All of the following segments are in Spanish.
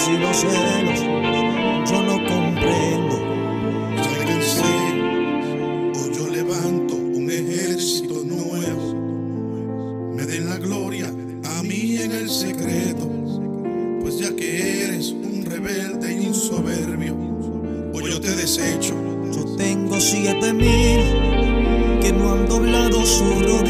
disensiones y los celos. Yo no comprendo. Cansé, hoy yo levanto un ejército nuevo. Me den la gloria a mí en el secreto, pues ya que eres un rebelde e insoberbio, hoy yo te desecho. Yo tengo siete mil que no han doblado su rodilla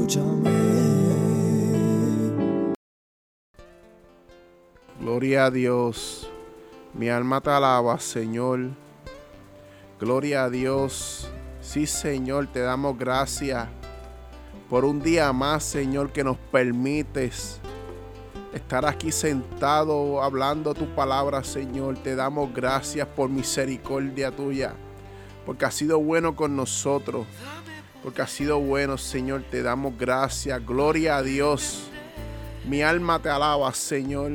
escúchame. Gloria a Dios. Mi alma te alaba, Señor. Gloria a Dios. Sí, Señor, te damos gracias por un día más, Señor, que nos permites estar aquí sentado hablando tu palabra, Señor. Te damos gracias por misericordia tuya, porque has sido bueno con nosotros, porque has sido bueno, Señor. Te damos gracias. Gloria a Dios. Mi alma te alaba, Señor,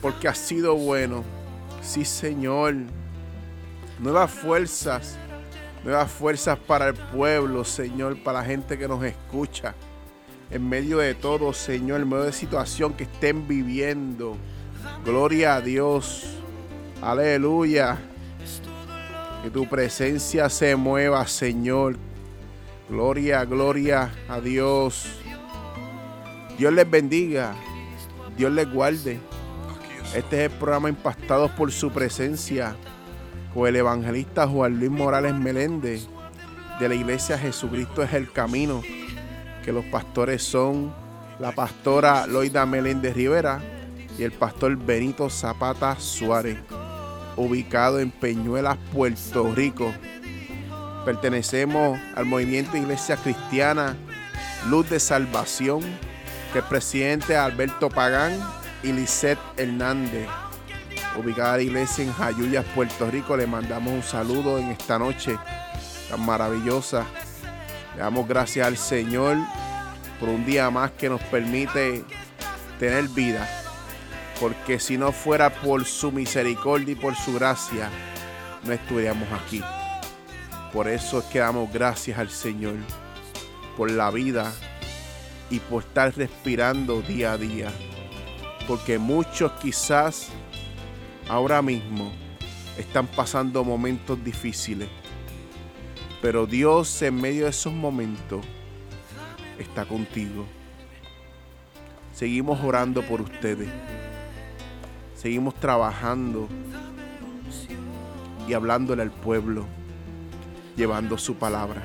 porque has sido bueno. Sí, Señor. Nuevas fuerzas, nuevas fuerzas para el pueblo, Señor, para la gente que nos escucha. En medio de todo, Señor, en medio de situación que estén viviendo. Gloria a Dios. Aleluya. Que tu presencia se mueva, Señor. Gloria, gloria a Dios. Dios les bendiga. Dios les guarde. Este es el programa Impactados por su presencia con el evangelista Juan Luis Morales Meléndez de la iglesia Jesucristo es el camino, que los pastores son la pastora Loida Meléndez Rivera y el pastor Benito Zapata Suárez, ubicado en Peñuelas, Puerto Rico. Pertenecemos al movimiento Iglesia Cristiana Luz de Salvación, que el presidente Alberto Pagán y Lisette Hernández ubicada la iglesia en Jayuyas, Puerto Rico. Le mandamos un saludo en esta noche tan maravillosa. Le damos gracias al Señor por un día más que nos permite tener vida. Porque si no fuera por su misericordia y por su gracia, no estuviéramos aquí. Por eso es que damos gracias al Señor por la vida y por estar respirando día a día. Porque muchos quizás ahora mismo están pasando momentos difíciles. Pero Dios en medio de esos momentos está contigo. Seguimos orando por ustedes. Seguimos trabajando y hablándole al pueblo, llevando su palabra.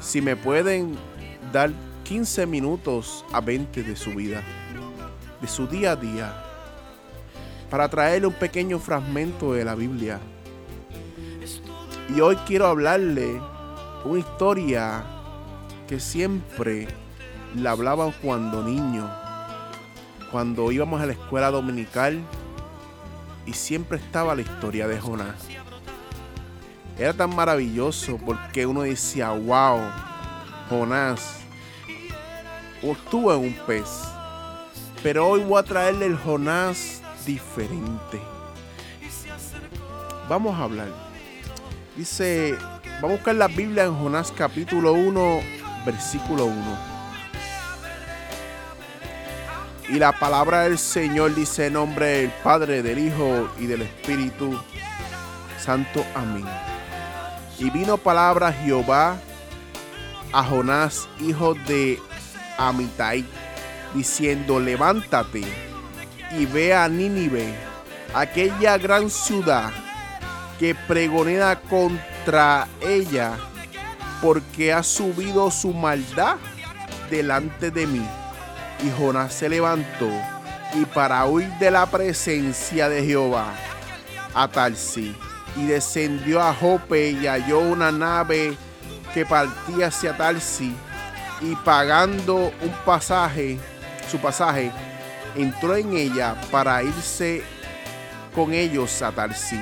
Si me pueden dar 15 minutos a 20 de su vida, de su día a día, para traerle un pequeño fragmento de la Biblia. Y hoy quiero hablarle una historia que siempre la hablaban cuando niño, cuando íbamos a la escuela dominical y siempre estaba la historia de Jonás. Era tan maravilloso porque uno decía, wow, Jonás estuvo en un pez. Pero hoy voy a traerle el Jonás diferente. Vamos a hablar. Dice, vamos a buscar la Biblia en Jonás capítulo 1, versículo 1. Y la palabra del Señor dice en nombre del Padre, del Hijo y del Espíritu Santo. Amén. Y vino palabra Jehová a Jonás, hijo de Amitai, diciendo, levántate y ve a Nínive, aquella gran ciudad que pregonera contra ella, porque ha subido su maldad delante de mí. Y Jonás se levantó y para huir de la presencia de Jehová a Tarsi y descendió a Jope y halló una nave que partía hacia Tarsi y pagando un pasaje, su pasaje, entró en ella para irse con ellos a Tarsi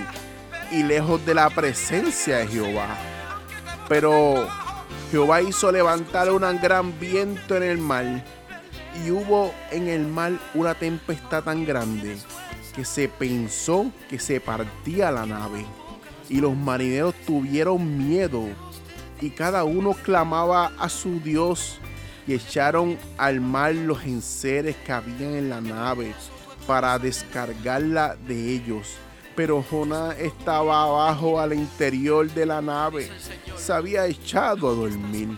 y lejos de la presencia de Jehová. Pero Jehová hizo levantar un gran viento en el mar y hubo en el mar una tempestad tan grande que se pensó que se partía la nave y los marineros tuvieron miedo y cada uno clamaba a su Dios y echaron al mar los enseres que habían en la nave para descargarla de ellos. Pero Jonás estaba abajo al interior de la nave, se había echado a dormir.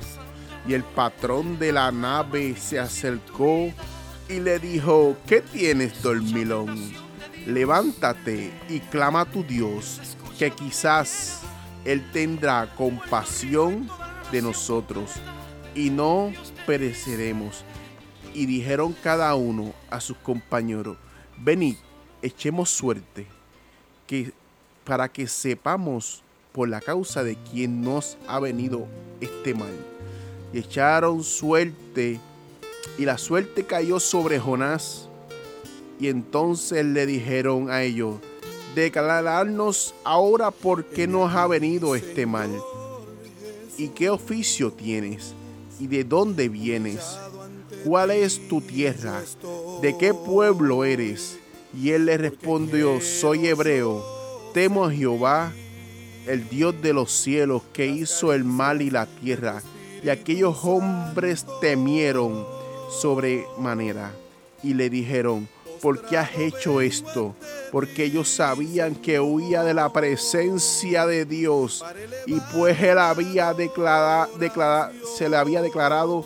Y el patrón de la nave se acercó y le dijo, ¿qué tienes, dormilón? Levántate y clama a tu Dios, que quizás Él tendrá compasión de nosotros y no pereceremos. Y dijeron cada uno a sus compañeros, venid, echemos suerte, que para que sepamos por la causa de quien nos ha venido este mal y echaron suerte, y la suerte cayó sobre Jonás. Y entonces le dijeron a ellos, declararnos ahora por qué nos ha venido este mal, y qué oficio tienes, y de dónde vienes, cuál es tu tierra, de qué pueblo eres. Y él le respondió, soy hebreo, temo a Jehová, el Dios de los cielos, que hizo el mal y la tierra y aquellos hombres temieron sobremanera. Y le dijeron, ¿por qué has hecho esto? Porque ellos sabían que huía de la presencia de Dios y pues él había declarado, se le había declarado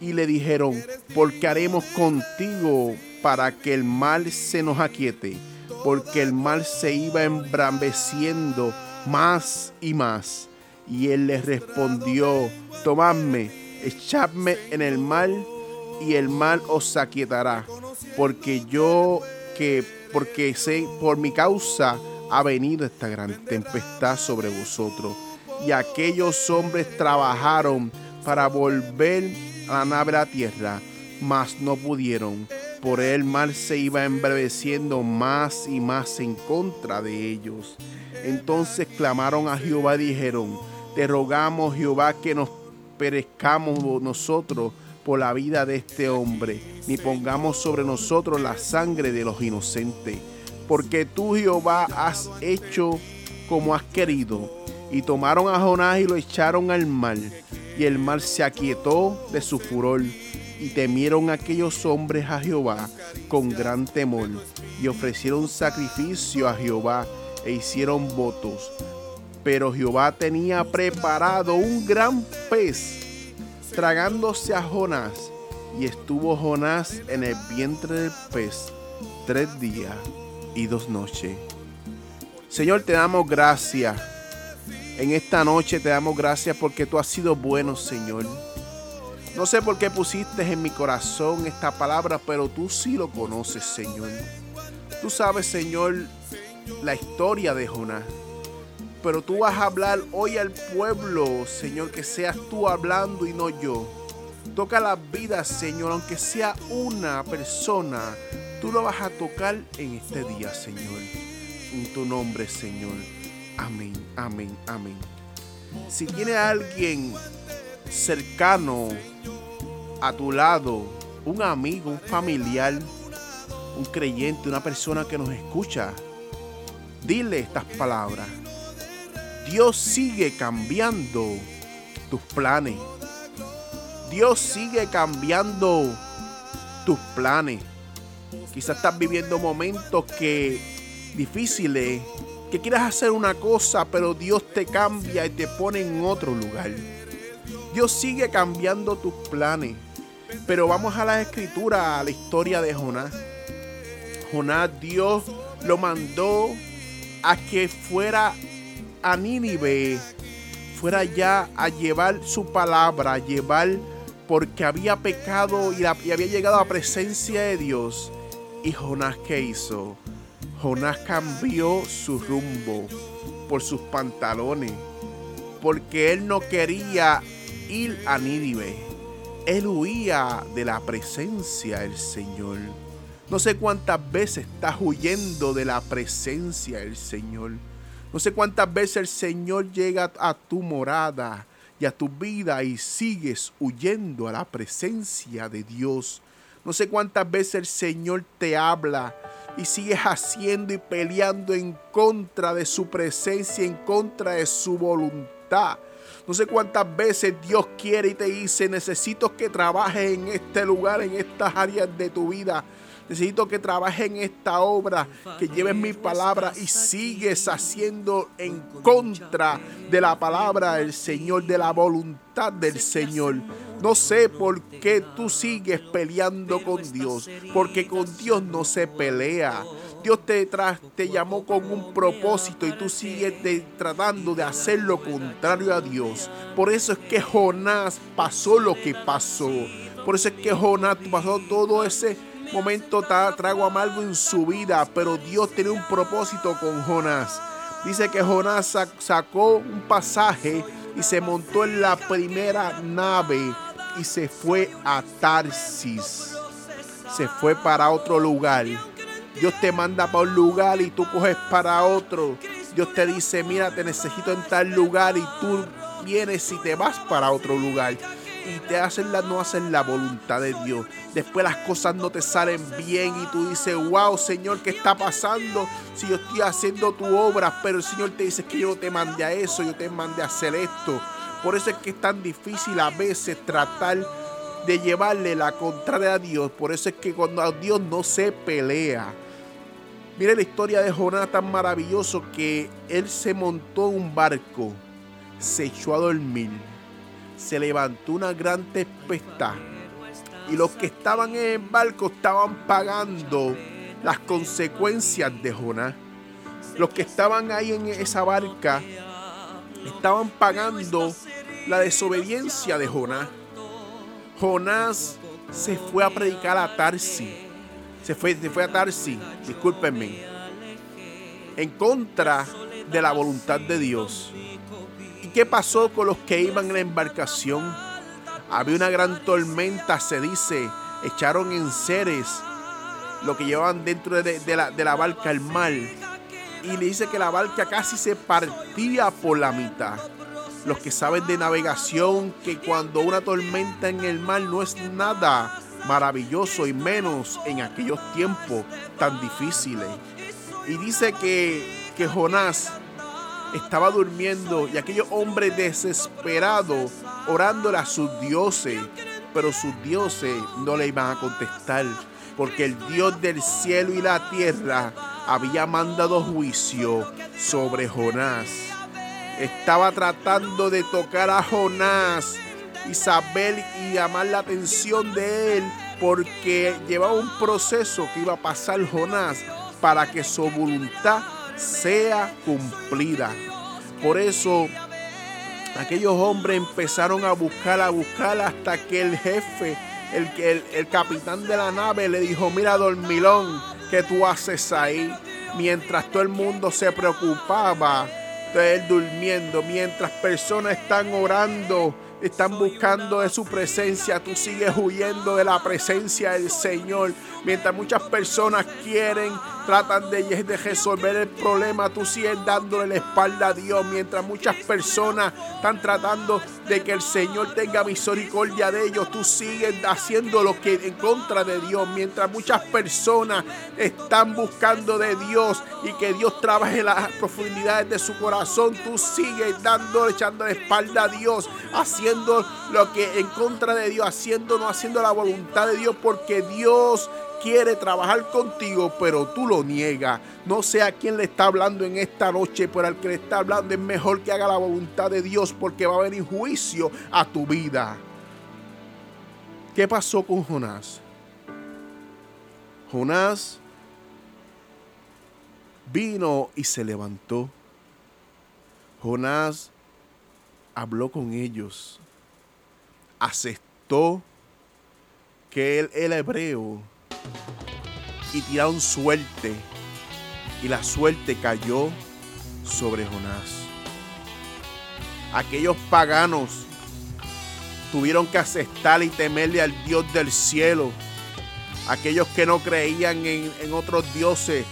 y le dijeron, porque haremos contigo para que el mal se nos aquiete, porque el mal se iba embrambeciendo más y más. Y él les respondió, tomadme, echadme en el mal y el mal os aquietará, porque yo que porque sé por mi causa ha venido esta gran tempestad sobre vosotros. Y aquellos hombres trabajaron para volver a la nave a la tierra, mas no pudieron. Por el mal se iba embreveciendo más y más en contra de ellos. Entonces clamaron a Jehová y dijeron, te rogamos, Jehová, que nos perezcamos nosotros por la vida de este hombre, ni pongamos sobre nosotros la sangre de los inocentes. Porque tú, Jehová, has hecho como has querido. Y tomaron a Jonás y lo echaron al mar. Y el mar se aquietó de su furor. Y temieron aquellos hombres a Jehová con gran temor. Y ofrecieron sacrificio a Jehová e hicieron votos pero Jehová tenía preparado un gran pez tragándose a Jonás. Y estuvo Jonás en el vientre del pez tres días y dos noches. Señor, te damos gracias. En esta noche te damos gracias porque tú has sido bueno, Señor. No sé por qué pusiste en mi corazón esta palabra, pero tú sí lo conoces, Señor. Tú sabes, Señor, la historia de Jonás pero tú vas a hablar hoy al pueblo, Señor, que seas tú hablando y no yo. Toca las vidas, Señor, aunque sea una persona, tú lo vas a tocar en este día, Señor. En tu nombre, Señor. Amén, amén, amén. Si tiene alguien cercano a tu lado, un amigo, un familiar, un creyente, una persona que nos escucha, dile estas palabras. Dios sigue cambiando tus planes. Dios sigue cambiando tus planes. Quizás estás viviendo momentos que difíciles, que quieras hacer una cosa, pero Dios te cambia y te pone en otro lugar. Dios sigue cambiando tus planes. Pero vamos a la escritura, a la historia de Jonás. Jonás, Dios lo mandó a que fuera a Nínive, fuera ya a llevar su palabra, a llevar porque había pecado y, había llegado a la presencia de Dios. ¿Y Jonás qué hizo? Jonás cambió su rumbo por sus pantalones, porque él no quería ir a Nínive. Él huía de la presencia del Señor. No sé cuántas veces estás huyendo de la presencia del Señor. No sé cuántas veces el Señor llega a tu morada y a tu vida y sigues huyendo a la presencia de Dios. No sé cuántas veces el Señor te habla y sigues haciendo y peleando en contra de su presencia, en contra de su voluntad. No sé cuántas veces Dios quiere y te dice, necesito que trabajes en este lugar, en estas áreas de tu vida. Necesito que trabajes en esta obra, que lleves mi palabra y sigues haciendo en contra de la palabra del Señor, de la voluntad del Señor. No sé por qué tú sigues peleando con Dios, porque con Dios no se pelea. Dios te, te llamó con un propósito y tú sigues tratando de hacer lo contrario a Dios. Por eso es que Jonás pasó lo que pasó. Por eso es que Jonás pasó todo ese momento trago amargo en su vida, pero Dios tiene un propósito con Jonás. Dice que Jonás sacó un pasaje y se montó en la primera nave y se fue a Tarsis. Se fue para otro lugar. Dios te manda para un lugar y tú coges para otro. Dios te dice, mira, te necesito en tal lugar y tú vienes y te vas para otro lugar y te hacen la, no hacen la voluntad de Dios. Después las cosas no te salen bien y tú dices, wow, Señor, ¿qué está pasando? Si yo estoy haciendo tu obra, pero el Señor te dice que yo te mandé a eso, yo te mandé a hacer esto. Por eso es que es tan difícil a veces tratar de llevarle la contraria a Dios. Por eso es que cuando a Dios no se pelea. Mire la historia de Jonás tan maravilloso que él se montó en un barco, se echó a dormir se levantó una gran tempestad y los que estaban en el barco estaban pagando las consecuencias de Jonás. Los que estaban ahí en esa barca estaban pagando la desobediencia de Jonás. Jonás se fue a predicar a Tarsi. Se fue, se fue a Tarsi, discúlpenme, en contra de la voluntad de Dios qué pasó con los que iban en la embarcación? Había una gran tormenta, se dice. Echaron en seres lo que llevaban dentro de, la, barca al mar. Y le dice que la barca casi se partía por la mitad. Los que saben de navegación, que cuando una tormenta en el mar no es nada maravilloso y menos en aquellos tiempos tan difíciles. Y dice que, que Jonás estaba durmiendo y aquellos hombres desesperados orándole a sus dioses, pero sus dioses no le iban a contestar, porque el Dios del cielo y la tierra había mandado juicio sobre Jonás. Estaba tratando de tocar a Jonás y saber y llamar la atención de él porque llevaba un proceso que iba a pasar Jonás para que su voluntad sea cumplida. Por eso aquellos hombres empezaron a buscar, a buscar hasta que el jefe, el, el, el capitán de la nave le dijo, mira dormilón, ¿qué tú haces ahí? Mientras todo el mundo se preocupaba de él durmiendo, mientras personas están orando, están buscando de su presencia, tú sigues huyendo de la presencia del Señor. Mientras muchas personas quieren tratan de, resolver el problema, tú sigues dándole la espalda a Dios, mientras muchas personas están tratando de que el Señor tenga misericordia de ellos, tú sigues haciendo lo que en contra de Dios, mientras muchas personas están buscando de Dios y que Dios trabaje las profundidades de su corazón, tú sigues dando, echando la espalda a Dios, haciendo lo que en contra de Dios, haciendo, no haciendo la voluntad de Dios, porque Dios quiere trabajar contigo, pero tú lo niegas. No sé a quién le está hablando en esta noche, pero al que le está hablando es mejor que haga la voluntad de Dios porque va a venir juicio a tu vida. ¿Qué pasó con Jonás? Jonás vino y se levantó. Jonás habló con ellos, aceptó que él era hebreo y tiraron suerte y la suerte cayó sobre Jonás. Aquellos paganos tuvieron que aceptar y temerle al Dios del cielo. Aquellos que no creían en, otros dioses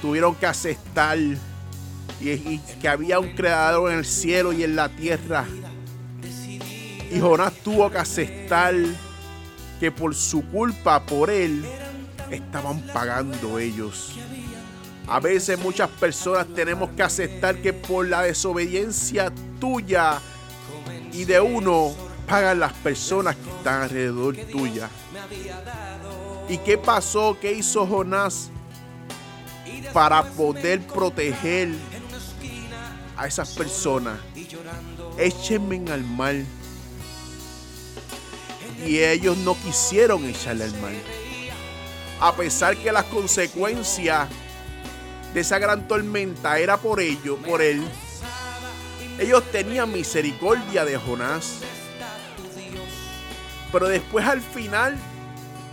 tuvieron que aceptar y, y, que había un creador en el cielo y en la tierra. Y Jonás tuvo que aceptar que por su culpa, por él, estaban pagando ellos. A veces muchas personas tenemos que aceptar que por la desobediencia tuya y de uno pagan las personas que están alrededor tuya. ¿Y qué pasó? ¿Qué hizo Jonás para poder proteger a esas personas? Échenme al mal. Y ellos no quisieron echarle al mal a pesar que las consecuencias de esa gran tormenta era por ello, por él, ellos tenían misericordia de Jonás. Pero después al final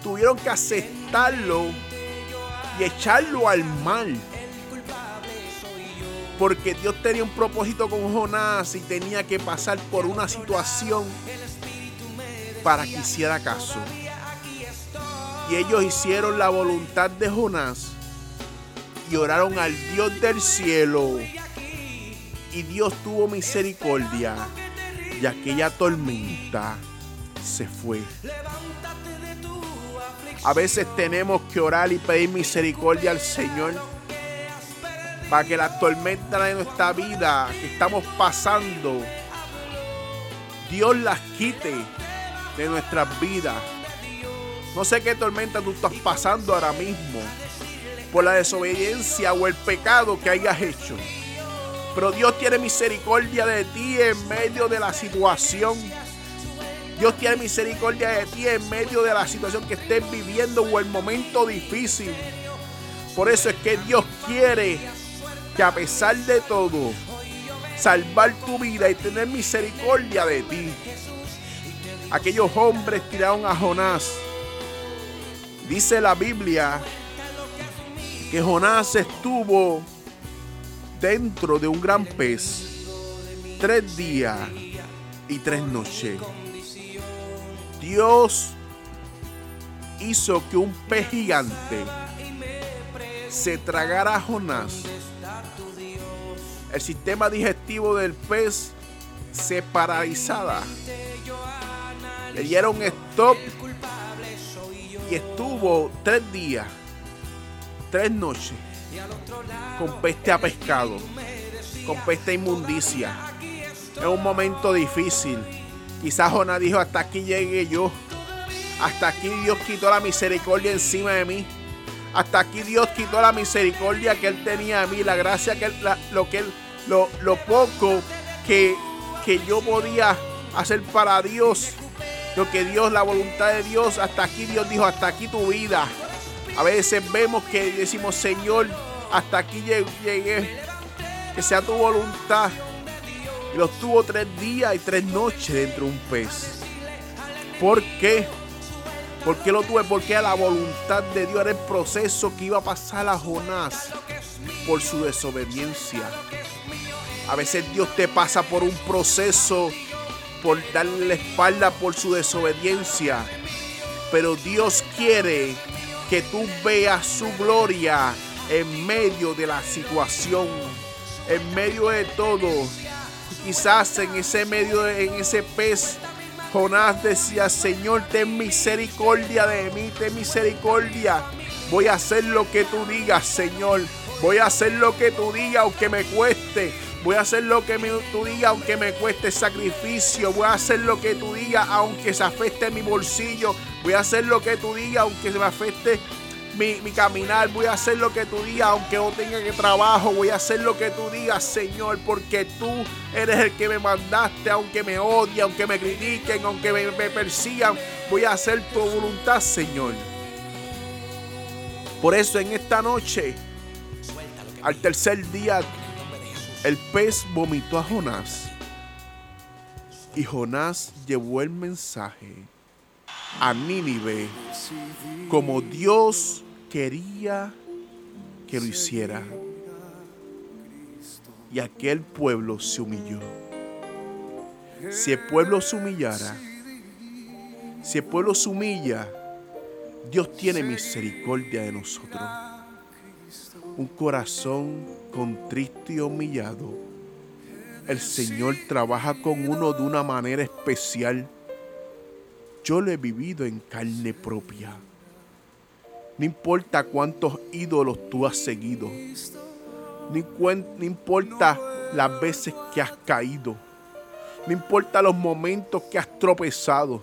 tuvieron que aceptarlo y echarlo al mal. Porque Dios tenía un propósito con Jonás y tenía que pasar por una situación para que hiciera caso. Y ellos hicieron la voluntad de Jonás y oraron al Dios del cielo. Y Dios tuvo misericordia y aquella tormenta se fue. A veces tenemos que orar y pedir misericordia al Señor para que la tormenta de nuestra vida que estamos pasando, Dios las quite de nuestras vidas no sé qué tormenta tú estás pasando ahora mismo por la desobediencia o el pecado que hayas hecho. Pero Dios tiene misericordia de ti en medio de la situación. Dios tiene misericordia de ti en medio de la situación que estés viviendo o el momento difícil. Por eso es que Dios quiere que a pesar de todo, salvar tu vida y tener misericordia de ti. Aquellos hombres tiraron a Jonás Dice la Biblia que Jonás estuvo dentro de un gran pez tres días y tres noches. Dios hizo que un pez gigante se tragara a Jonás. El sistema digestivo del pez se paralizaba. Le dieron stop estuvo tres días, tres noches, con peste a pescado, con peste a inmundicia. Es un momento difícil. Quizás Jonás dijo, hasta aquí llegué yo. Hasta aquí Dios quitó la misericordia encima de mí. Hasta aquí Dios quitó la misericordia que Él tenía a mí, la gracia que lo que lo, lo poco que, que yo podía hacer para Dios lo que Dios, la voluntad de Dios, hasta aquí Dios dijo, hasta aquí tu vida. A veces vemos que decimos, Señor, hasta aquí llegué, que sea tu voluntad. Y los tuvo tres días y tres noches dentro de un pez. ¿Por qué? ¿Por qué lo tuve? Porque la voluntad de Dios era el proceso que iba a pasar a Jonás por su desobediencia. A veces Dios te pasa por un proceso por darle la espalda por su desobediencia. Pero Dios quiere que tú veas su gloria en medio de la situación, en medio de todo. Quizás en ese medio, en ese pez, Jonás decía, Señor, ten misericordia de mí, ten misericordia. Voy a hacer lo que tú digas, Señor. Voy a hacer lo que tú digas, aunque me cueste. Voy a hacer lo que tú digas, aunque me cueste sacrificio. Voy a hacer lo que tú digas, aunque se afecte mi bolsillo. Voy a hacer lo que tú digas, aunque se me afecte mi, mi, caminar. Voy a hacer lo que tú digas, aunque no tenga que trabajo. Voy a hacer lo que tú digas, Señor, porque tú eres el que me mandaste, aunque me odien, aunque me critiquen, aunque me, me persigan. Voy a hacer tu voluntad, Señor. Por eso en esta noche, al tercer día el pez vomitó a Jonás y Jonás llevó el mensaje a Nínive como Dios quería que lo hiciera. Y aquel pueblo se humilló. Si el pueblo se humillara, si el pueblo se humilla, Dios tiene misericordia de nosotros un corazón contristo y humillado, el Señor trabaja con uno de una manera especial. Yo lo he vivido en carne propia. No importa cuántos ídolos tú has seguido. No, importa las veces que has caído. No importa los momentos que has tropezado.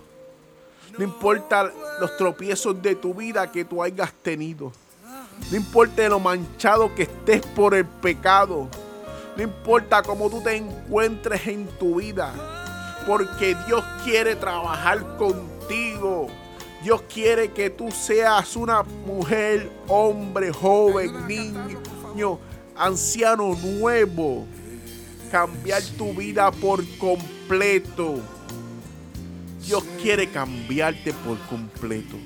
No importa los tropiezos de tu vida que tú hayas tenido. No importa lo manchado que estés por el pecado. No importa cómo tú te encuentres en tu vida. Porque Dios quiere trabajar contigo. Dios quiere que tú seas una mujer, hombre, joven, niño, anciano nuevo. Cambiar tu vida por completo. Dios quiere cambiarte por completo.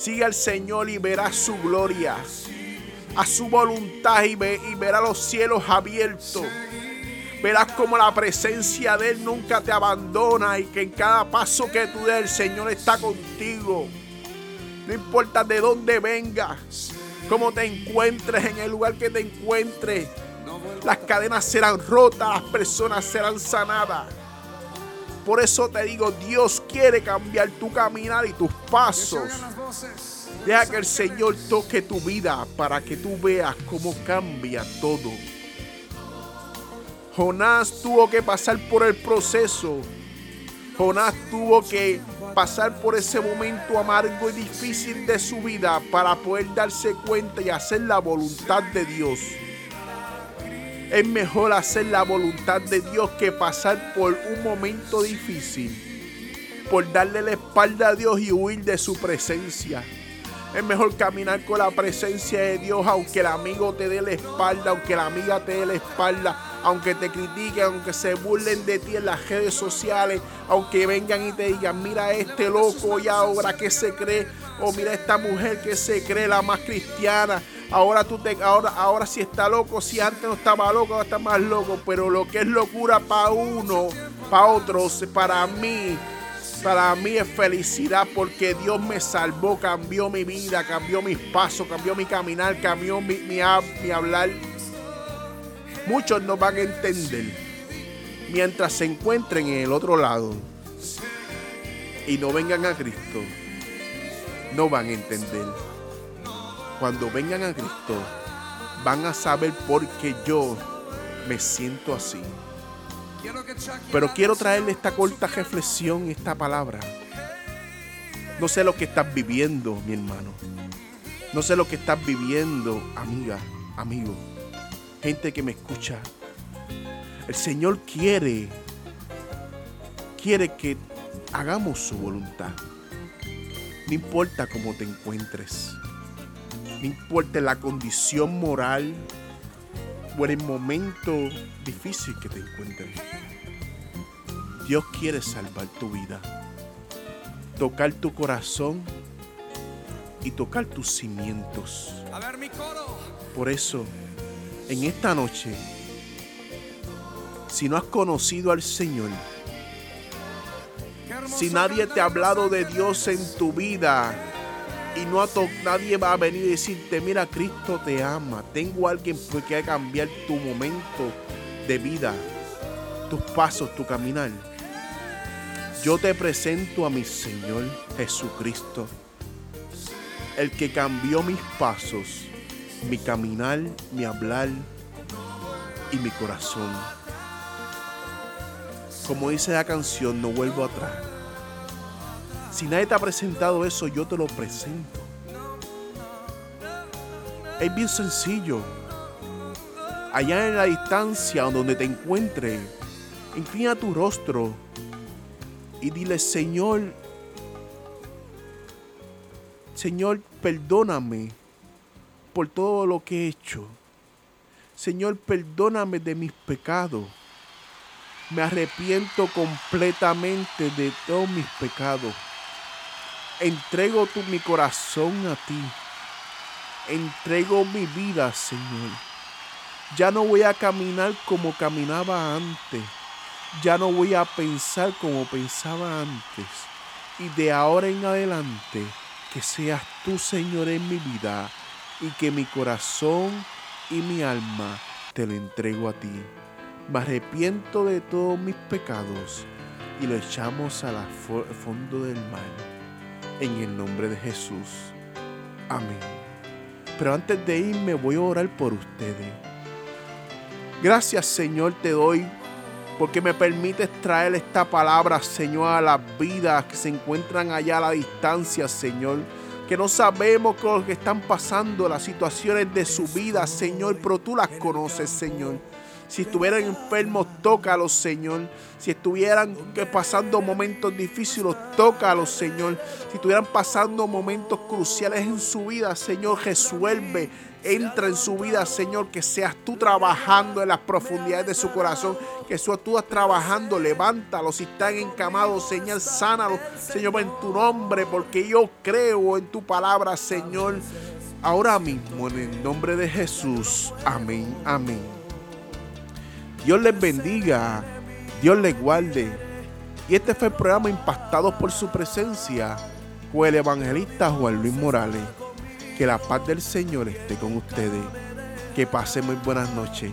Sigue al Señor y verás su gloria, a su voluntad y, y verás los cielos abiertos. Verás como la presencia de Él nunca te abandona y que en cada paso que tú des el Señor está contigo. No importa de dónde vengas, cómo te encuentres, en el lugar que te encuentres. Las cadenas serán rotas, las personas serán sanadas. Por eso te digo, Dios quiere cambiar tu caminar y tus pasos. Deja que el Señor toque tu vida para que tú veas cómo cambia todo. Jonás tuvo que pasar por el proceso. Jonás tuvo que pasar por ese momento amargo y difícil de su vida para poder darse cuenta y hacer la voluntad de Dios. Es mejor hacer la voluntad de Dios que pasar por un momento difícil, por darle la espalda a Dios y huir de su presencia. Es mejor caminar con la presencia de Dios aunque el amigo te dé la espalda, aunque la amiga te dé la espalda, aunque te critiquen, aunque se burlen de ti en las redes sociales, aunque vengan y te digan, mira este loco y ahora que se cree, o mira esta mujer que se cree la más cristiana. Ahora tú te, ahora, ahora si está loco, si antes no estaba loco, ahora está más loco. Pero lo que es locura para uno, para otros, para mí, para mí es felicidad porque Dios me salvó, cambió mi vida, cambió mis pasos, cambió mi caminar, cambió mi, hablar. Muchos no van a entender mientras se encuentren en el otro lado y no vengan a Cristo. No van a entender cuando vengan a Cristo, van a saber por qué yo me siento así. Pero quiero traerle esta corta reflexión, esta palabra. No sé lo que estás viviendo, mi hermano. No sé lo que estás viviendo, amiga, amigo. Gente que me escucha. El Señor quiere, quiere que hagamos su voluntad. No importa cómo te encuentres. No importa la condición moral o el momento difícil que te encuentres. Dios quiere salvar tu vida, tocar tu corazón y tocar tus cimientos. Por eso, en esta noche, si no has conocido al Señor, si nadie te ha hablado de Dios en tu vida, Y no a nadie va a venir y decirte, mira, Cristo te ama. Tengo alguien que va a cambiar tu momento de vida, tus pasos, tu caminar. Yo te presento a mi Señor Jesucristo, el que cambió mis pasos, mi caminar, mi hablar y mi corazón. Como dice la canción, no vuelvo atrás. Si nadie te ha presentado eso, yo te lo presento. Es bien sencillo. Allá en la distancia donde te encuentres, inclina tu rostro y dile, Señor, Señor, perdóname por todo lo que he hecho. Señor, perdóname de mis pecados. Me arrepiento completamente de todos mis pecados. Entrego tu, mi corazón a ti. Entrego mi vida, Señor. Ya no voy a caminar como caminaba antes. Ya no voy a pensar como pensaba antes. Y de ahora en adelante, que seas tú, Señor, en mi vida. Y que mi corazón y mi alma te lo entrego a ti me arrepiento de todos mis pecados y lo echamos al fondo del mar. En el nombre de Jesús. Amén. Pero antes de irme voy a orar por ustedes. Gracias Señor te doy porque me permites traer esta palabra, Señor, a las vidas que se encuentran allá a la distancia, Señor. Que no sabemos lo que están pasando, las situaciones de su vida, Señor, pero tú las conoces, Señor. Si estuvieran enfermos, tócalos, Señor. Si estuvieran pasando momentos difíciles, tócalos, Señor. Si estuvieran pasando momentos cruciales en su vida, Señor, resuelve. Entra en su vida, Señor, que seas tú trabajando en las profundidades de su corazón, que seas tú trabajando, levántalos, si están encamados, Señor, sánalos, Señor, en tu nombre, porque yo creo en tu palabra, Señor, ahora mismo, en el nombre de Jesús, amén, amén. Dios les bendiga, Dios les guarde. Y este fue el programa Impactados por su presencia con el evangelista Juan Luis Morales. Que la paz del Señor esté con ustedes. Que pasen muy buenas noches.